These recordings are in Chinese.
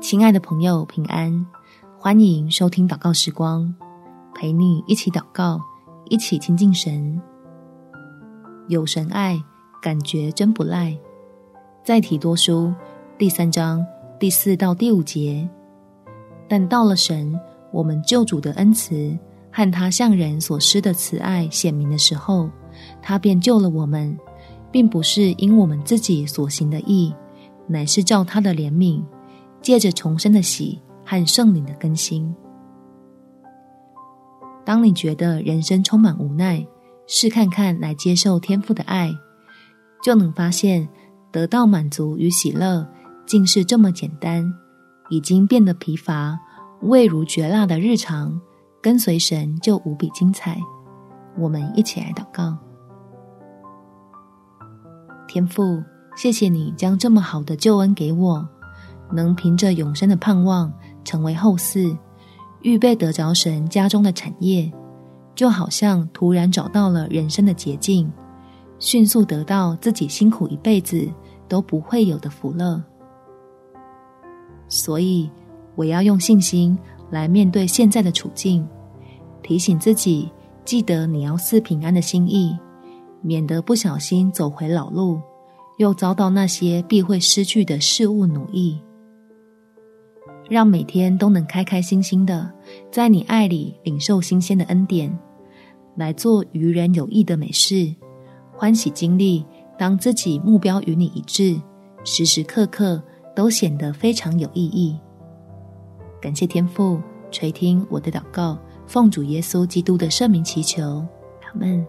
亲爱的朋友，平安！欢迎收听祷告时光，陪你一起祷告，一起亲近神。有神爱，感觉真不赖。再提多书第三章第四到第五节，但到了神，我们救主的恩慈和他向人所施的慈爱显明的时候，他便救了我们，并不是因我们自己所行的义，乃是照他的怜悯，借着重生的喜和圣灵的更新。当你觉得人生充满无奈，试看看来接受天父的爱，就能发现得到满足与喜乐竟是这么简单。已经变得疲乏、味如嚼蜡的日常，跟随神就无比精彩。我们一起来祷告。天父，谢谢你将这么好的救恩给我，能凭着永生的盼望成为后嗣，预备得着神家中的产业，就好像突然找到了人生的捷径，迅速得到自己辛苦一辈子都不会有的福乐。所以，我要用信心来面对现在的处境，提醒自己记得你要赐平安的心意。免得不小心走回老路，又遭到那些必会失去的事物奴役。让每天都能开开心心的，在你爱里领受新鲜的恩典，来做于人有益的美事，欢喜经历。当自己目标与你一致，时时刻刻都显得非常有意义。感谢天父垂听我的祷告，奉主耶稣基督的圣名祈求，阿门。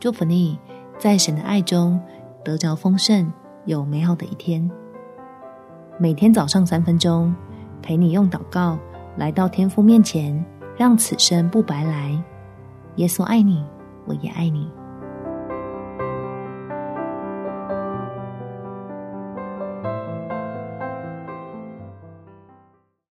祝福你，在神的爱中得着丰盛，有美好的一天。每天早上三分钟，陪你用祷告来到天父面前，让此生不白来。耶稣爱你，我也爱你。